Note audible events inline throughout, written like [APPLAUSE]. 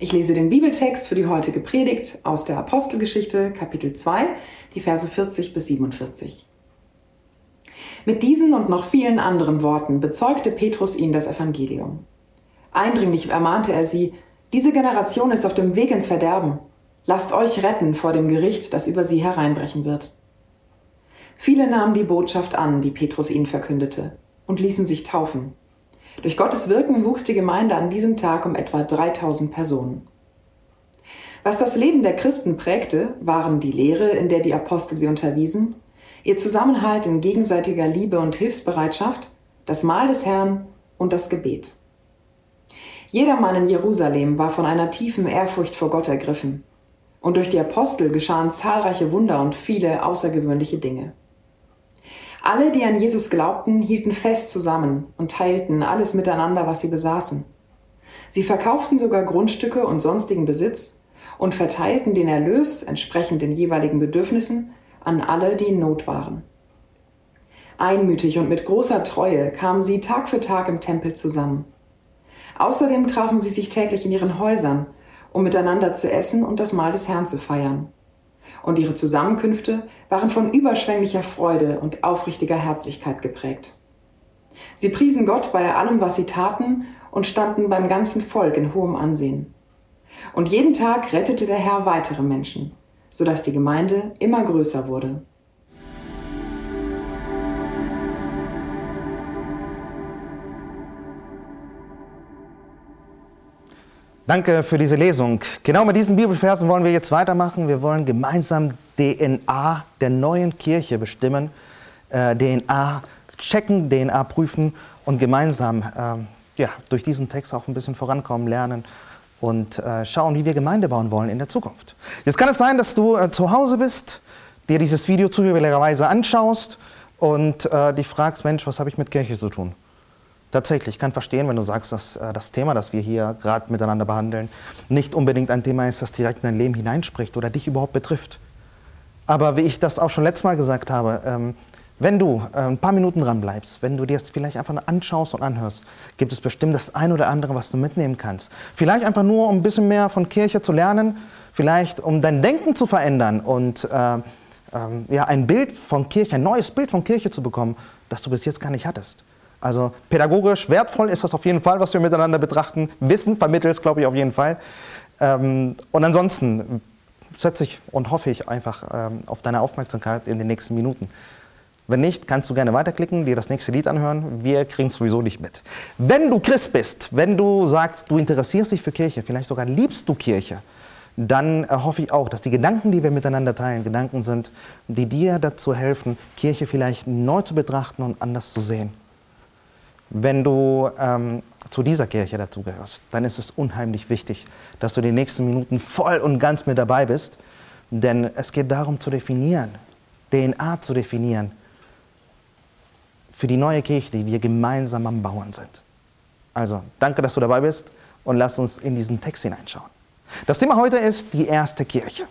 Ich lese den Bibeltext für die heutige Predigt aus der Apostelgeschichte, Kapitel 2, die Verse 40 bis 47. Mit diesen und noch vielen anderen Worten bezeugte Petrus ihnen das Evangelium. Eindringlich ermahnte er sie, diese Generation ist auf dem Weg ins Verderben. Lasst euch retten vor dem Gericht, das über sie hereinbrechen wird. Viele nahmen die Botschaft an, die Petrus ihnen verkündete, und ließen sich taufen. Durch Gottes Wirken wuchs die Gemeinde an diesem Tag um etwa 3000 Personen. Was das Leben der Christen prägte, waren die Lehre, in der die Apostel sie unterwiesen, ihr Zusammenhalt in gegenseitiger Liebe und Hilfsbereitschaft, das Mahl des Herrn und das Gebet. Jedermann in Jerusalem war von einer tiefen Ehrfurcht vor Gott ergriffen, und durch die Apostel geschahen zahlreiche Wunder und viele außergewöhnliche Dinge. Alle, die an Jesus glaubten, hielten fest zusammen und teilten alles miteinander, was sie besaßen. Sie verkauften sogar Grundstücke und sonstigen Besitz und verteilten den Erlös entsprechend den jeweiligen Bedürfnissen an alle, die in Not waren. Einmütig und mit großer Treue kamen sie Tag für Tag im Tempel zusammen. Außerdem trafen sie sich täglich in ihren Häusern, um miteinander zu essen und das Mahl des Herrn zu feiern und ihre Zusammenkünfte waren von überschwänglicher Freude und aufrichtiger Herzlichkeit geprägt. Sie priesen Gott bei allem, was sie taten und standen beim ganzen Volk in hohem Ansehen. Und jeden Tag rettete der Herr weitere Menschen, sodass die Gemeinde immer größer wurde. Danke für diese Lesung. Genau mit diesen Bibelversen wollen wir jetzt weitermachen. Wir wollen gemeinsam DNA der neuen Kirche bestimmen, äh, DNA checken, DNA prüfen und gemeinsam äh, ja, durch diesen Text auch ein bisschen vorankommen, lernen und äh, schauen, wie wir Gemeinde bauen wollen in der Zukunft. Jetzt kann es sein, dass du äh, zu Hause bist, dir dieses Video zufälligerweise anschaust und äh, dich fragst, Mensch, was habe ich mit Kirche zu tun? Tatsächlich, ich kann verstehen, wenn du sagst, dass äh, das Thema, das wir hier gerade miteinander behandeln, nicht unbedingt ein Thema ist, das direkt in dein Leben hineinspricht oder dich überhaupt betrifft. Aber wie ich das auch schon letztes Mal gesagt habe, ähm, wenn du äh, ein paar Minuten dran bleibst, wenn du dir das vielleicht einfach anschaust und anhörst, gibt es bestimmt das ein oder andere, was du mitnehmen kannst. Vielleicht einfach nur, um ein bisschen mehr von Kirche zu lernen, vielleicht um dein Denken zu verändern und äh, äh, ja, ein Bild von Kirche, ein neues Bild von Kirche zu bekommen, das du bis jetzt gar nicht hattest. Also pädagogisch wertvoll ist das auf jeden Fall, was wir miteinander betrachten. Wissen vermittelt es, glaube ich, auf jeden Fall. Ähm, und ansonsten setze ich und hoffe ich einfach ähm, auf deine Aufmerksamkeit in den nächsten Minuten. Wenn nicht, kannst du gerne weiterklicken, dir das nächste Lied anhören. Wir kriegen es sowieso nicht mit. Wenn du Christ bist, wenn du sagst, du interessierst dich für Kirche, vielleicht sogar liebst du Kirche, dann äh, hoffe ich auch, dass die Gedanken, die wir miteinander teilen, Gedanken sind, die dir dazu helfen, Kirche vielleicht neu zu betrachten und anders zu sehen. Wenn du ähm, zu dieser Kirche dazugehörst, dann ist es unheimlich wichtig, dass du die nächsten Minuten voll und ganz mit dabei bist, denn es geht darum zu definieren, DNA zu definieren für die neue Kirche, die wir gemeinsam am Bauen sind. Also, danke, dass du dabei bist und lass uns in diesen Text hineinschauen. Das Thema heute ist die erste Kirche.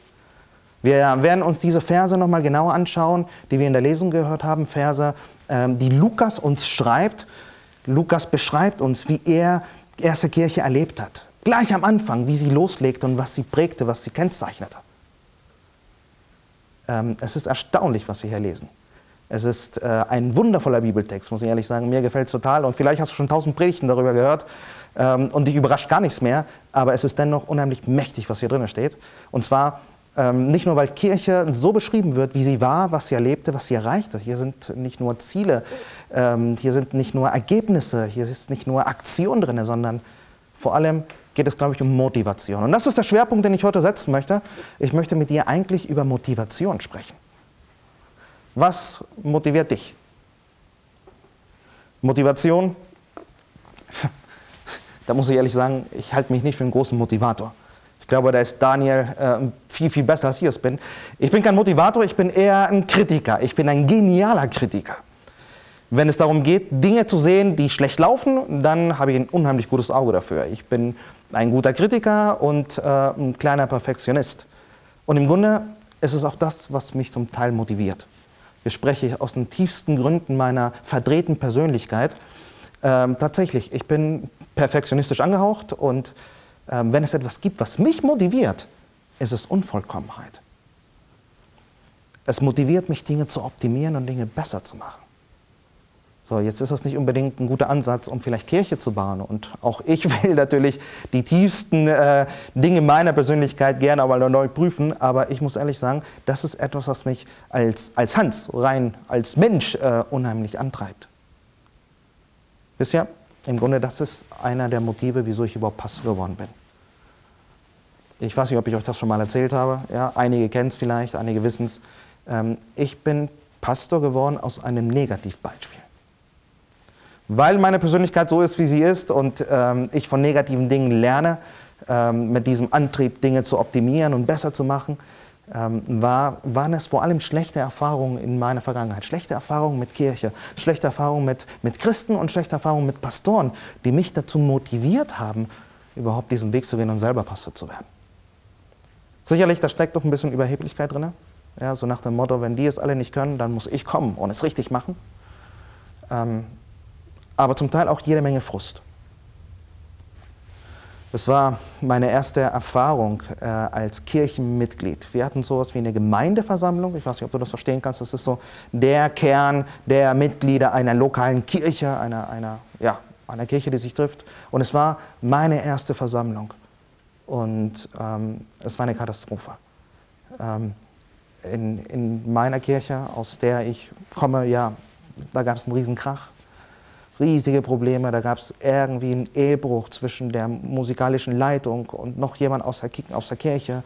Wir werden uns diese Verse nochmal genauer anschauen, die wir in der Lesung gehört haben, Verse, ähm, die Lukas uns schreibt Lukas beschreibt uns, wie er die erste Kirche erlebt hat. Gleich am Anfang, wie sie loslegte und was sie prägte, was sie kennzeichnete. Ähm, es ist erstaunlich, was wir hier lesen. Es ist äh, ein wundervoller Bibeltext, muss ich ehrlich sagen. Mir gefällt es total. Und vielleicht hast du schon tausend Predigten darüber gehört ähm, und dich überrascht gar nichts mehr. Aber es ist dennoch unheimlich mächtig, was hier drin steht. Und zwar ähm, nicht nur, weil Kirche so beschrieben wird, wie sie war, was sie erlebte, was sie erreichte. Hier sind nicht nur Ziele, ähm, hier sind nicht nur Ergebnisse, hier ist nicht nur Aktion drin, sondern vor allem geht es, glaube ich, um Motivation. Und das ist der Schwerpunkt, den ich heute setzen möchte. Ich möchte mit dir eigentlich über Motivation sprechen. Was motiviert dich? Motivation, [LAUGHS] da muss ich ehrlich sagen, ich halte mich nicht für einen großen Motivator. Ich glaube, da ist Daniel äh, viel, viel besser, als ich es bin. Ich bin kein Motivator, ich bin eher ein Kritiker. Ich bin ein genialer Kritiker. Wenn es darum geht, Dinge zu sehen, die schlecht laufen, dann habe ich ein unheimlich gutes Auge dafür. Ich bin ein guter Kritiker und äh, ein kleiner Perfektionist. Und im Grunde ist es auch das, was mich zum Teil motiviert. Ich spreche aus den tiefsten Gründen meiner verdrehten Persönlichkeit. Ähm, tatsächlich, ich bin perfektionistisch angehaucht und wenn es etwas gibt, was mich motiviert, ist es Unvollkommenheit. Es motiviert mich, Dinge zu optimieren und Dinge besser zu machen. So, jetzt ist das nicht unbedingt ein guter Ansatz, um vielleicht Kirche zu bauen. Und auch [LAUGHS] ich will natürlich die tiefsten äh, Dinge meiner Persönlichkeit gerne einmal neu prüfen. Aber ich muss ehrlich sagen, das ist etwas, was mich als, als Hans, rein als Mensch, äh, unheimlich antreibt. Ihr, im Grunde, das ist einer der Motive, wieso ich überhaupt Pastor geworden bin. Ich weiß nicht, ob ich euch das schon mal erzählt habe. Ja, einige kennen es vielleicht, einige wissen es. Ähm, ich bin Pastor geworden aus einem Negativbeispiel. Weil meine Persönlichkeit so ist, wie sie ist und ähm, ich von negativen Dingen lerne, ähm, mit diesem Antrieb Dinge zu optimieren und besser zu machen, ähm, war, waren es vor allem schlechte Erfahrungen in meiner Vergangenheit. Schlechte Erfahrungen mit Kirche, schlechte Erfahrungen mit, mit Christen und schlechte Erfahrungen mit Pastoren, die mich dazu motiviert haben, überhaupt diesen Weg zu gehen und selber Pastor zu werden. Sicherlich, da steckt doch ein bisschen Überheblichkeit drin. Ja, so nach dem Motto, wenn die es alle nicht können, dann muss ich kommen und es richtig machen. Ähm, aber zum Teil auch jede Menge Frust. Das war meine erste Erfahrung äh, als Kirchenmitglied. Wir hatten sowas wie eine Gemeindeversammlung. Ich weiß nicht, ob du das verstehen kannst. Das ist so der Kern der Mitglieder einer lokalen Kirche, einer, einer, ja, einer Kirche, die sich trifft. Und es war meine erste Versammlung. Und ähm, es war eine Katastrophe. Ähm, in, in meiner Kirche, aus der ich komme, ja, da gab es einen Riesen-Krach riesige Probleme. Da gab es irgendwie einen Ehebruch zwischen der musikalischen Leitung und noch jemand aus der, aus der Kirche.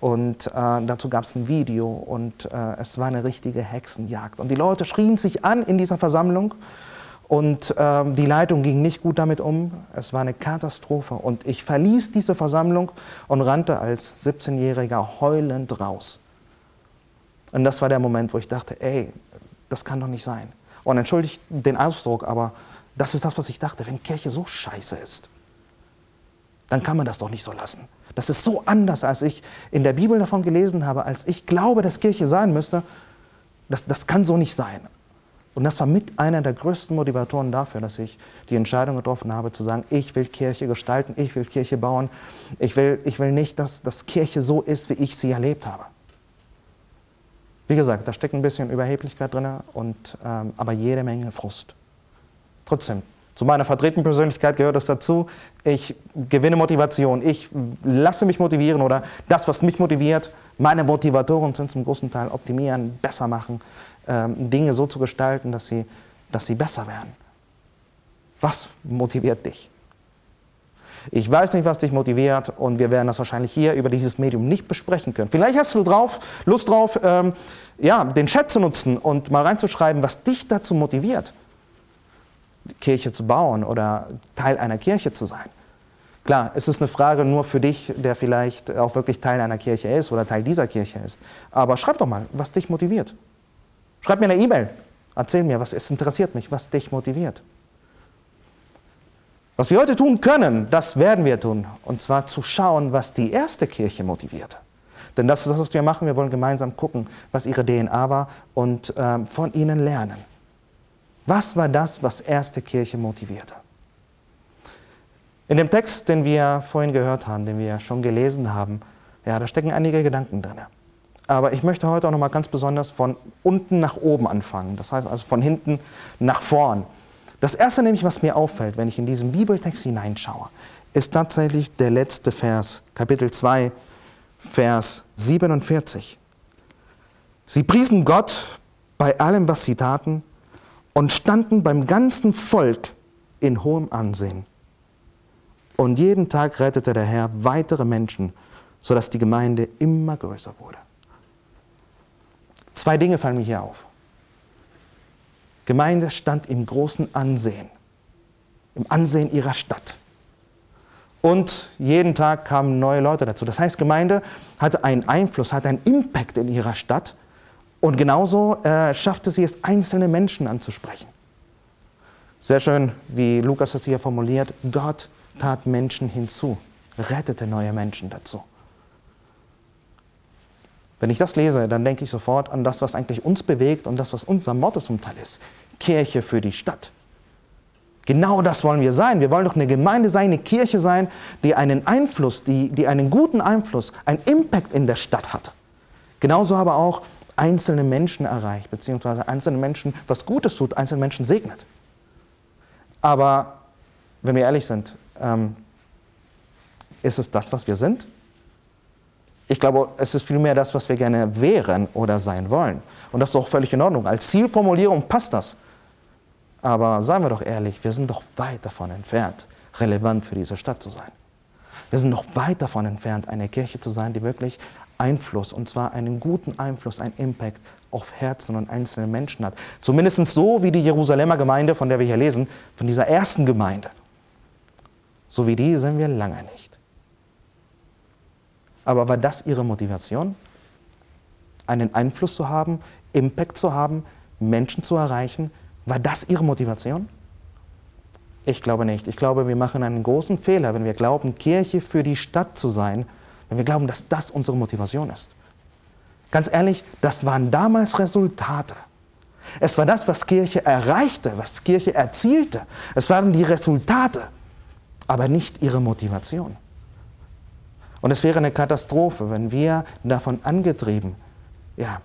Und äh, dazu gab es ein Video und äh, es war eine richtige Hexenjagd. Und die Leute schrien sich an in dieser Versammlung und äh, die Leitung ging nicht gut damit um. Es war eine Katastrophe. Und ich verließ diese Versammlung und rannte als 17-Jähriger heulend raus. Und das war der Moment, wo ich dachte, ey, das kann doch nicht sein. Und entschuldigt den Ausdruck, aber das ist das, was ich dachte. Wenn Kirche so scheiße ist, dann kann man das doch nicht so lassen. Das ist so anders, als ich in der Bibel davon gelesen habe, als ich glaube, dass Kirche sein müsste. Das, das kann so nicht sein. Und das war mit einer der größten Motivatoren dafür, dass ich die Entscheidung getroffen habe, zu sagen, ich will Kirche gestalten, ich will Kirche bauen. Ich will, ich will nicht, dass, dass Kirche so ist, wie ich sie erlebt habe. Wie gesagt, da steckt ein bisschen Überheblichkeit drin, und, ähm, aber jede Menge Frust. Trotzdem, zu meiner vertretenen Persönlichkeit gehört es dazu, ich gewinne Motivation, ich lasse mich motivieren oder das, was mich motiviert, meine Motivatoren sind zum großen Teil optimieren, besser machen, ähm, Dinge so zu gestalten, dass sie, dass sie besser werden. Was motiviert dich? Ich weiß nicht, was dich motiviert und wir werden das wahrscheinlich hier über dieses Medium nicht besprechen können. Vielleicht hast du drauf, Lust drauf, ähm, ja, den Chat zu nutzen und mal reinzuschreiben, was dich dazu motiviert, Kirche zu bauen oder Teil einer Kirche zu sein. Klar, es ist eine Frage nur für dich, der vielleicht auch wirklich Teil einer Kirche ist oder Teil dieser Kirche ist. Aber schreib doch mal, was dich motiviert. Schreib mir eine E-Mail. Erzähl mir, was es interessiert mich, was dich motiviert. Was wir heute tun können, das werden wir tun. Und zwar zu schauen, was die erste Kirche motivierte. Denn das ist das, was wir machen. Wir wollen gemeinsam gucken, was ihre DNA war und ähm, von ihnen lernen. Was war das, was erste Kirche motivierte? In dem Text, den wir vorhin gehört haben, den wir schon gelesen haben, ja, da stecken einige Gedanken drin. Aber ich möchte heute auch noch mal ganz besonders von unten nach oben anfangen. Das heißt also von hinten nach vorn. Das erste nämlich, was mir auffällt, wenn ich in diesen Bibeltext hineinschaue, ist tatsächlich der letzte Vers, Kapitel 2, Vers 47. Sie priesen Gott bei allem, was sie taten, und standen beim ganzen Volk in hohem Ansehen. Und jeden Tag rettete der Herr weitere Menschen, sodass die Gemeinde immer größer wurde. Zwei Dinge fallen mir hier auf. Gemeinde stand im großen Ansehen, im Ansehen ihrer Stadt. Und jeden Tag kamen neue Leute dazu. Das heißt, Gemeinde hatte einen Einfluss, hatte einen Impact in ihrer Stadt. Und genauso äh, schaffte sie es, einzelne Menschen anzusprechen. Sehr schön, wie Lukas das hier formuliert, Gott tat Menschen hinzu, rettete neue Menschen dazu. Wenn ich das lese, dann denke ich sofort an das, was eigentlich uns bewegt und das, was unser Motto zum Teil ist. Kirche für die Stadt. Genau das wollen wir sein. Wir wollen doch eine Gemeinde sein, eine Kirche sein, die einen Einfluss, die, die einen guten Einfluss, einen Impact in der Stadt hat. Genauso aber auch einzelne Menschen erreicht, beziehungsweise einzelne Menschen was Gutes tut, einzelne Menschen segnet. Aber wenn wir ehrlich sind, ähm, ist es das, was wir sind? Ich glaube, es ist vielmehr das, was wir gerne wären oder sein wollen. Und das ist auch völlig in Ordnung. Als Zielformulierung passt das. Aber seien wir doch ehrlich, wir sind doch weit davon entfernt, relevant für diese Stadt zu sein. Wir sind doch weit davon entfernt, eine Kirche zu sein, die wirklich Einfluss, und zwar einen guten Einfluss, einen Impact auf Herzen und einzelne Menschen hat. Zumindest so wie die Jerusalemer Gemeinde, von der wir hier lesen, von dieser ersten Gemeinde. So wie die sind wir lange nicht. Aber war das ihre Motivation? Einen Einfluss zu haben, Impact zu haben, Menschen zu erreichen? War das ihre Motivation? Ich glaube nicht. Ich glaube, wir machen einen großen Fehler, wenn wir glauben, Kirche für die Stadt zu sein, wenn wir glauben, dass das unsere Motivation ist. Ganz ehrlich, das waren damals Resultate. Es war das, was Kirche erreichte, was Kirche erzielte. Es waren die Resultate, aber nicht ihre Motivation. Und es wäre eine Katastrophe, wenn wir davon angetrieben, ja,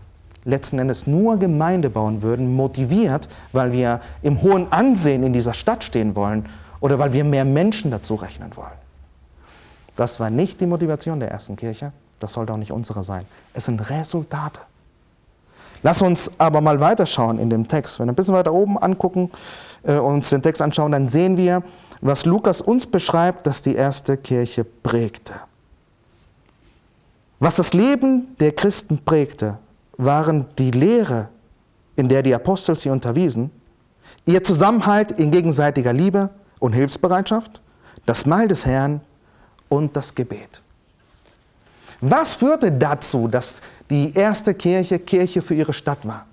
letzten Endes nur Gemeinde bauen würden, motiviert, weil wir im hohen Ansehen in dieser Stadt stehen wollen oder weil wir mehr Menschen dazu rechnen wollen. Das war nicht die Motivation der ersten Kirche, das sollte auch nicht unsere sein. Es sind Resultate. Lass uns aber mal weiterschauen in dem Text. Wenn wir ein bisschen weiter oben angucken, äh, uns den Text anschauen, dann sehen wir, was Lukas uns beschreibt, dass die erste Kirche prägte. Was das Leben der Christen prägte, waren die Lehre, in der die Apostel sie unterwiesen, ihr Zusammenhalt in gegenseitiger Liebe und Hilfsbereitschaft, das Mahl des Herrn und das Gebet. Was führte dazu, dass die erste Kirche Kirche für ihre Stadt war?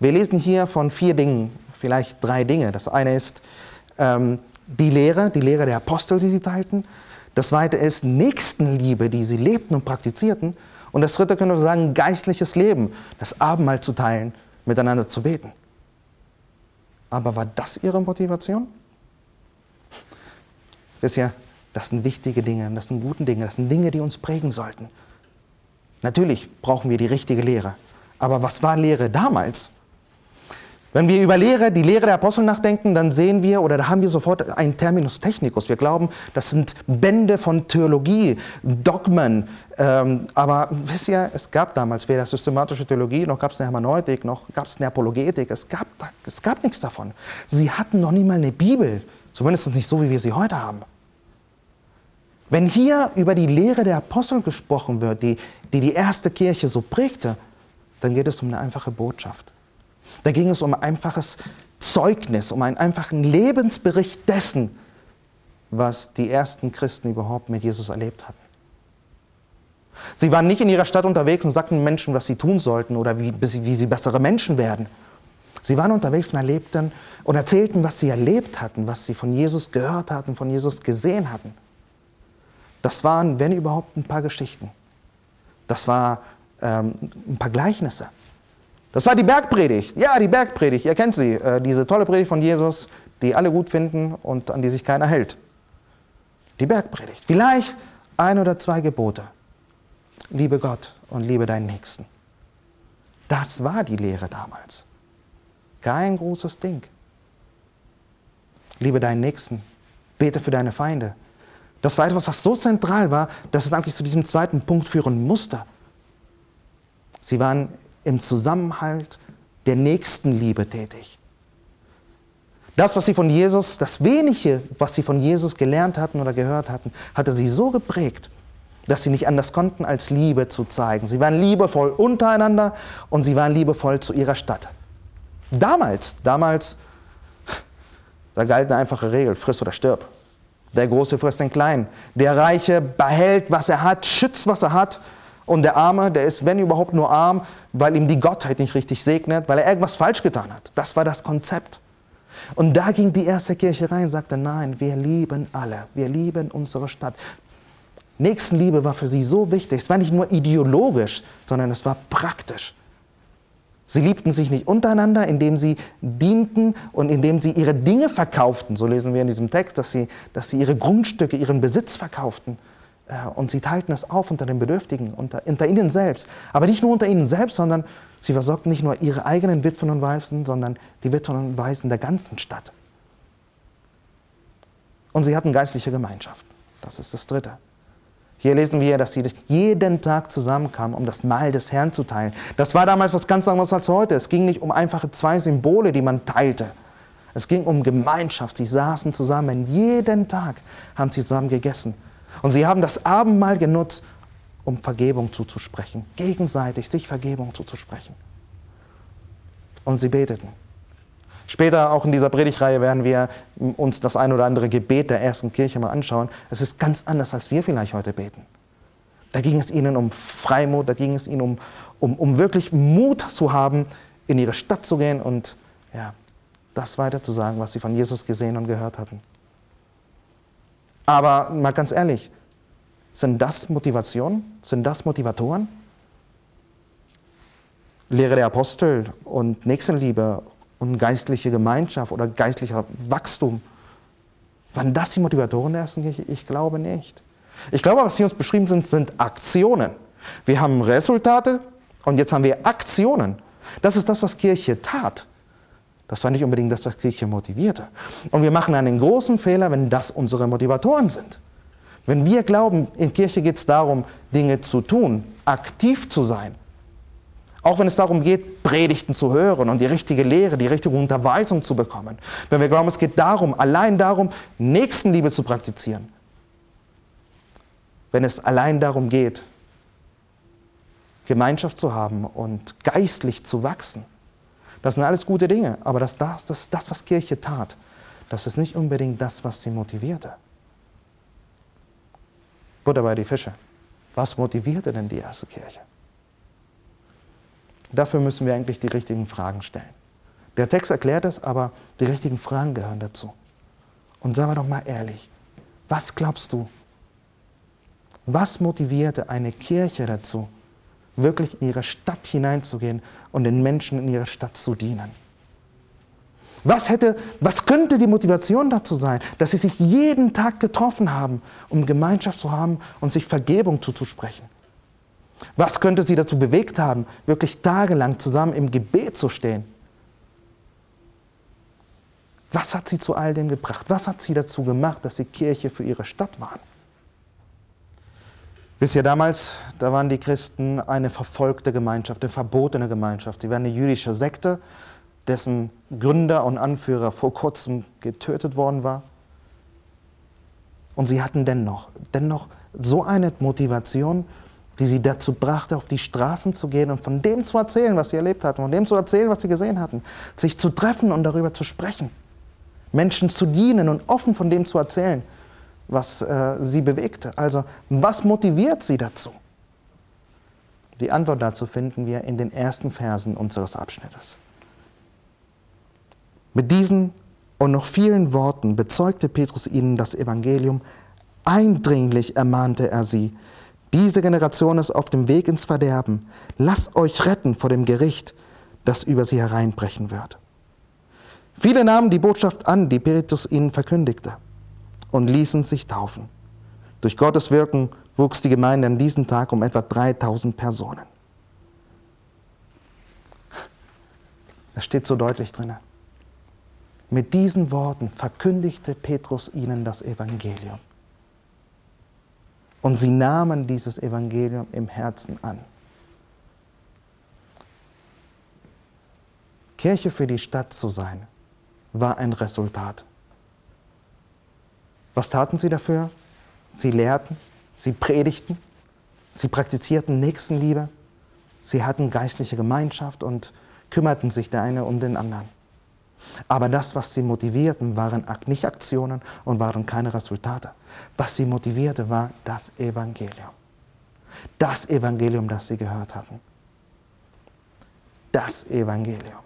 Wir lesen hier von vier Dingen, vielleicht drei Dinge. Das eine ist ähm, die Lehre, die Lehre der Apostel, die sie teilten. Das zweite ist Nächstenliebe, die sie lebten und praktizierten. Und das dritte können wir sagen, geistliches Leben, das Abendmahl zu teilen, miteinander zu beten. Aber war das ihre Motivation? Wisst ihr, das sind wichtige Dinge, das sind gute Dinge, das sind Dinge, die uns prägen sollten. Natürlich brauchen wir die richtige Lehre. Aber was war Lehre damals? Wenn wir über Lehre, die Lehre der Apostel nachdenken, dann sehen wir oder da haben wir sofort einen Terminus technicus. Wir glauben, das sind Bände von Theologie, Dogmen. Ähm, aber wisst ihr, es gab damals weder systematische Theologie, noch gab es eine Hermeneutik, noch gab es eine Apologetik. Es gab, es gab nichts davon. Sie hatten noch nie mal eine Bibel, zumindest nicht so, wie wir sie heute haben. Wenn hier über die Lehre der Apostel gesprochen wird, die, die die erste Kirche so prägte, dann geht es um eine einfache Botschaft. Da ging es um ein einfaches Zeugnis, um einen einfachen Lebensbericht dessen, was die ersten Christen überhaupt mit Jesus erlebt hatten. Sie waren nicht in ihrer Stadt unterwegs und sagten Menschen, was sie tun sollten oder wie, wie sie bessere Menschen werden. Sie waren unterwegs und erlebten und erzählten, was sie erlebt hatten, was sie von Jesus gehört hatten, von Jesus gesehen hatten. Das waren, wenn überhaupt, ein paar Geschichten. Das war ähm, ein paar Gleichnisse. Das war die Bergpredigt. Ja, die Bergpredigt. Ihr kennt sie. Äh, diese tolle Predigt von Jesus, die alle gut finden und an die sich keiner hält. Die Bergpredigt. Vielleicht ein oder zwei Gebote. Liebe Gott und liebe deinen Nächsten. Das war die Lehre damals. Kein großes Ding. Liebe deinen Nächsten. Bete für deine Feinde. Das war etwas, was so zentral war, dass es eigentlich zu diesem zweiten Punkt führen musste. Sie waren im Zusammenhalt der Nächstenliebe tätig. Das, was sie von Jesus, das wenige, was sie von Jesus gelernt hatten oder gehört hatten, hatte sie so geprägt, dass sie nicht anders konnten, als Liebe zu zeigen. Sie waren liebevoll untereinander und sie waren liebevoll zu ihrer Stadt. Damals, damals, [LAUGHS] da galt eine einfache Regel, friss oder stirb. Der Große frisst den Kleinen. Der Reiche behält, was er hat, schützt, was er hat und der Arme, der ist, wenn überhaupt, nur arm, weil ihm die Gottheit nicht richtig segnet, weil er irgendwas falsch getan hat. Das war das Konzept. Und da ging die erste Kirche rein und sagte, nein, wir lieben alle, wir lieben unsere Stadt. Nächstenliebe war für sie so wichtig. Es war nicht nur ideologisch, sondern es war praktisch. Sie liebten sich nicht untereinander, indem sie dienten und indem sie ihre Dinge verkauften. So lesen wir in diesem Text, dass sie, dass sie ihre Grundstücke, ihren Besitz verkauften. Äh, und sie teilten es auf unter den Bedürftigen, unter, unter ihnen selbst. Aber nicht nur unter ihnen selbst, sondern sie versorgten nicht nur ihre eigenen Witwen und Waisen, sondern die Witwen und Waisen der ganzen Stadt. Und sie hatten geistliche Gemeinschaft. Das ist das Dritte. Hier lesen wir, dass sie jeden Tag zusammenkamen, um das Mahl des Herrn zu teilen. Das war damals was ganz anderes als heute. Es ging nicht um einfache zwei Symbole, die man teilte. Es ging um Gemeinschaft. Sie saßen zusammen. Jeden Tag haben sie zusammen gegessen. Und sie haben das Abendmahl genutzt, um Vergebung zuzusprechen. Gegenseitig sich Vergebung zuzusprechen. Und sie beteten. Später auch in dieser Predigreihe werden wir uns das ein oder andere Gebet der ersten Kirche mal anschauen. Es ist ganz anders, als wir vielleicht heute beten. Da ging es ihnen um Freimut, da ging es ihnen um, um, um wirklich Mut zu haben, in ihre Stadt zu gehen und ja, das weiter zu sagen, was sie von Jesus gesehen und gehört hatten. Aber mal ganz ehrlich, sind das Motivationen? Sind das Motivatoren? Lehre der Apostel und Nächstenliebe und geistliche Gemeinschaft oder geistlicher Wachstum. Waren das die Motivatoren der ersten Kirche? Ich glaube nicht. Ich glaube, was hier uns beschrieben sind, sind Aktionen. Wir haben Resultate und jetzt haben wir Aktionen. Das ist das, was Kirche tat. Das war nicht unbedingt das, was Kirche motivierte. Und wir machen einen großen Fehler, wenn das unsere Motivatoren sind. Wenn wir glauben, in Kirche geht es darum, Dinge zu tun, aktiv zu sein, auch wenn es darum geht, Predigten zu hören und die richtige Lehre, die richtige Unterweisung zu bekommen. Wenn wir glauben, es geht darum, allein darum, Nächstenliebe zu praktizieren. Wenn es allein darum geht, Gemeinschaft zu haben und geistlich zu wachsen. Das sind alles gute Dinge, aber das, das, das, das was Kirche tat, das ist nicht unbedingt das, was sie motivierte. Butter bei die Fische. Was motivierte denn die erste Kirche? Dafür müssen wir eigentlich die richtigen Fragen stellen. Der Text erklärt es, aber die richtigen Fragen gehören dazu. Und sagen wir doch mal ehrlich, was glaubst du? Was motivierte eine Kirche dazu, wirklich in ihre Stadt hineinzugehen und den Menschen in ihrer Stadt zu dienen? Was, hätte, was könnte die Motivation dazu sein, dass sie sich jeden Tag getroffen haben, um Gemeinschaft zu haben und sich Vergebung zuzusprechen? Was könnte sie dazu bewegt haben, wirklich tagelang zusammen im Gebet zu stehen? Was hat sie zu all dem gebracht? Was hat sie dazu gemacht, dass sie Kirche für ihre Stadt waren? Wisst ihr, damals, da waren die Christen eine verfolgte Gemeinschaft, eine verbotene Gemeinschaft. Sie waren eine jüdische Sekte, dessen Gründer und Anführer vor kurzem getötet worden war. Und sie hatten dennoch, dennoch so eine Motivation, die sie dazu brachte, auf die Straßen zu gehen und von dem zu erzählen, was sie erlebt hatten, von dem zu erzählen, was sie gesehen hatten, sich zu treffen und darüber zu sprechen, Menschen zu dienen und offen von dem zu erzählen, was äh, sie bewegte. Also, was motiviert sie dazu? Die Antwort dazu finden wir in den ersten Versen unseres Abschnittes. Mit diesen und noch vielen Worten bezeugte Petrus ihnen das Evangelium, eindringlich ermahnte er sie, diese Generation ist auf dem Weg ins Verderben. Lasst euch retten vor dem Gericht, das über sie hereinbrechen wird. Viele nahmen die Botschaft an, die Petrus ihnen verkündigte, und ließen sich taufen. Durch Gottes Wirken wuchs die Gemeinde an diesem Tag um etwa 3000 Personen. Das steht so deutlich drin. Mit diesen Worten verkündigte Petrus ihnen das Evangelium. Und sie nahmen dieses Evangelium im Herzen an. Kirche für die Stadt zu sein, war ein Resultat. Was taten sie dafür? Sie lehrten, sie predigten, sie praktizierten Nächstenliebe, sie hatten geistliche Gemeinschaft und kümmerten sich der eine um den anderen. Aber das, was sie motivierten, waren nicht Aktionen und waren keine Resultate. Was sie motivierte, war das Evangelium. Das Evangelium, das sie gehört hatten. Das Evangelium.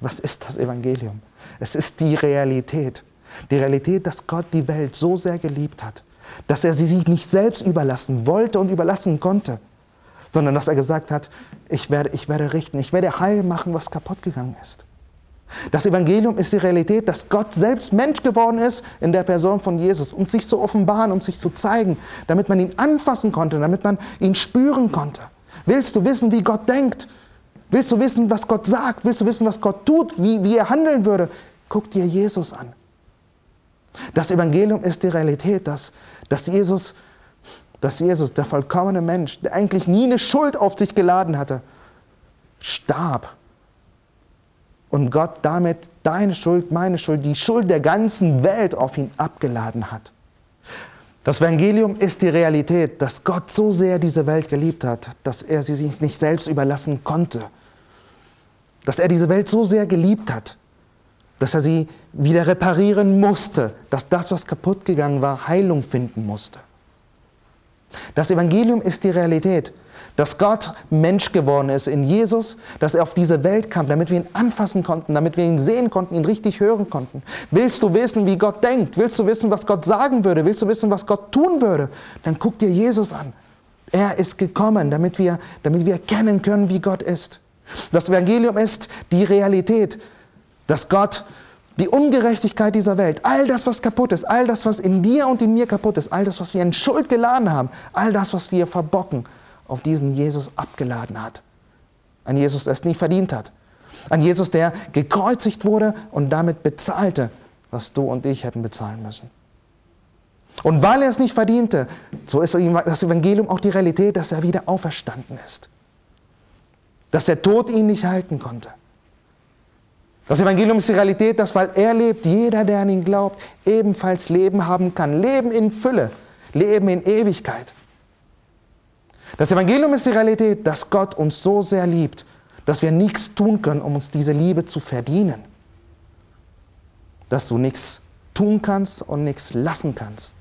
Was ist das Evangelium? Es ist die Realität. Die Realität, dass Gott die Welt so sehr geliebt hat, dass er sie sich nicht selbst überlassen wollte und überlassen konnte, sondern dass er gesagt hat, ich werde, ich werde richten, ich werde heil machen, was kaputt gegangen ist. Das Evangelium ist die Realität, dass Gott selbst Mensch geworden ist in der Person von Jesus, um sich zu offenbaren, um sich zu zeigen, damit man ihn anfassen konnte, damit man ihn spüren konnte. Willst du wissen, wie Gott denkt? Willst du wissen, was Gott sagt? Willst du wissen, was Gott tut, wie, wie er handeln würde? Guck dir Jesus an. Das Evangelium ist die Realität, dass, dass, Jesus, dass Jesus, der vollkommene Mensch, der eigentlich nie eine Schuld auf sich geladen hatte, starb. Und Gott damit deine Schuld, meine Schuld, die Schuld der ganzen Welt auf ihn abgeladen hat. Das Evangelium ist die Realität, dass Gott so sehr diese Welt geliebt hat, dass er sie sich nicht selbst überlassen konnte. Dass er diese Welt so sehr geliebt hat, dass er sie wieder reparieren musste, dass das, was kaputt gegangen war, Heilung finden musste. Das Evangelium ist die Realität, dass Gott Mensch geworden ist in Jesus, dass er auf diese Welt kam, damit wir ihn anfassen konnten, damit wir ihn sehen konnten, ihn richtig hören konnten. Willst du wissen, wie Gott denkt? Willst du wissen, was Gott sagen würde? Willst du wissen, was Gott tun würde? Dann guck dir Jesus an. Er ist gekommen, damit wir, damit wir erkennen können, wie Gott ist. Das Evangelium ist die Realität, dass Gott die Ungerechtigkeit dieser Welt, all das, was kaputt ist, all das, was in dir und in mir kaputt ist, all das, was wir in Schuld geladen haben, all das, was wir verbocken, auf diesen Jesus abgeladen hat. Ein Jesus, der es nie verdient hat. Ein Jesus, der gekreuzigt wurde und damit bezahlte, was du und ich hätten bezahlen müssen. Und weil er es nicht verdiente, so ist das Evangelium auch die Realität, dass er wieder auferstanden ist. Dass der Tod ihn nicht halten konnte. Das Evangelium ist die Realität, dass weil er lebt, jeder, der an ihn glaubt, ebenfalls Leben haben kann. Leben in Fülle, Leben in Ewigkeit. Das Evangelium ist die Realität, dass Gott uns so sehr liebt, dass wir nichts tun können, um uns diese Liebe zu verdienen. Dass du nichts tun kannst und nichts lassen kannst,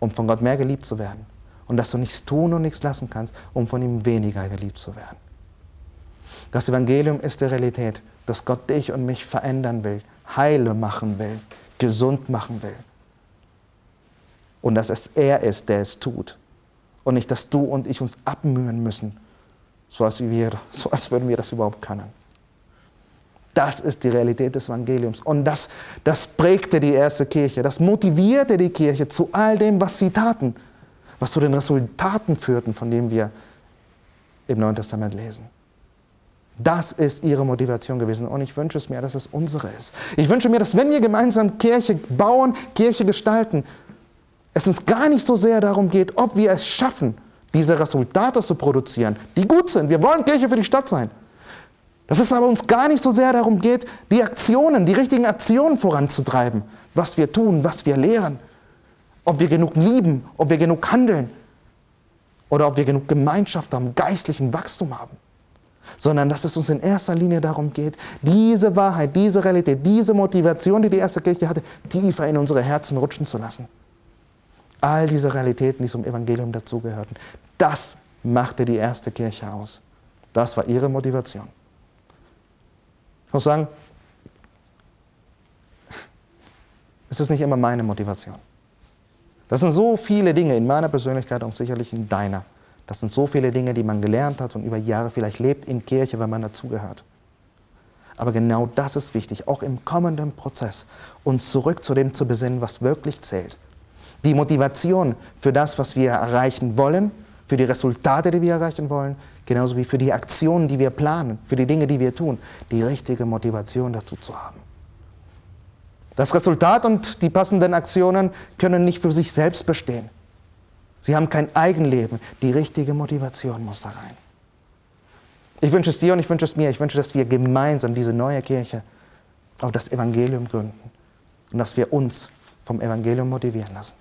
um von Gott mehr geliebt zu werden. Und dass du nichts tun und nichts lassen kannst, um von ihm weniger geliebt zu werden. Das Evangelium ist die Realität, dass Gott dich und mich verändern will, heile machen will, gesund machen will. Und dass es er ist, der es tut. Und nicht, dass du und ich uns abmühen müssen, so als, wir, so als würden wir das überhaupt können. Das ist die Realität des Evangeliums. Und das, das prägte die erste Kirche. Das motivierte die Kirche zu all dem, was sie taten, was zu den Resultaten führten, von denen wir im Neuen Testament lesen. Das ist ihre Motivation gewesen und ich wünsche es mir, dass es unsere ist. Ich wünsche mir, dass wenn wir gemeinsam Kirche bauen, Kirche gestalten, es uns gar nicht so sehr darum geht, ob wir es schaffen, diese Resultate zu produzieren, die gut sind. Wir wollen Kirche für die Stadt sein. Dass es aber uns gar nicht so sehr darum geht, die Aktionen, die richtigen Aktionen voranzutreiben, was wir tun, was wir lehren, ob wir genug lieben, ob wir genug handeln oder ob wir genug Gemeinschaft haben, geistlichen Wachstum haben sondern dass es uns in erster Linie darum geht, diese Wahrheit, diese Realität, diese Motivation, die die erste Kirche hatte, tiefer in unsere Herzen rutschen zu lassen. All diese Realitäten, die zum Evangelium dazugehörten, das machte die erste Kirche aus. Das war ihre Motivation. Ich muss sagen, es ist nicht immer meine Motivation. Das sind so viele Dinge in meiner Persönlichkeit und sicherlich in deiner. Das sind so viele Dinge, die man gelernt hat und über Jahre vielleicht lebt in Kirche, wenn man dazugehört. Aber genau das ist wichtig, auch im kommenden Prozess, uns zurück zu dem zu besinnen, was wirklich zählt. Die Motivation für das, was wir erreichen wollen, für die Resultate, die wir erreichen wollen, genauso wie für die Aktionen, die wir planen, für die Dinge, die wir tun, die richtige Motivation dazu zu haben. Das Resultat und die passenden Aktionen können nicht für sich selbst bestehen. Sie haben kein Eigenleben. Die richtige Motivation muss da rein. Ich wünsche es dir und ich wünsche es mir. Ich wünsche, dass wir gemeinsam diese neue Kirche auf das Evangelium gründen und dass wir uns vom Evangelium motivieren lassen.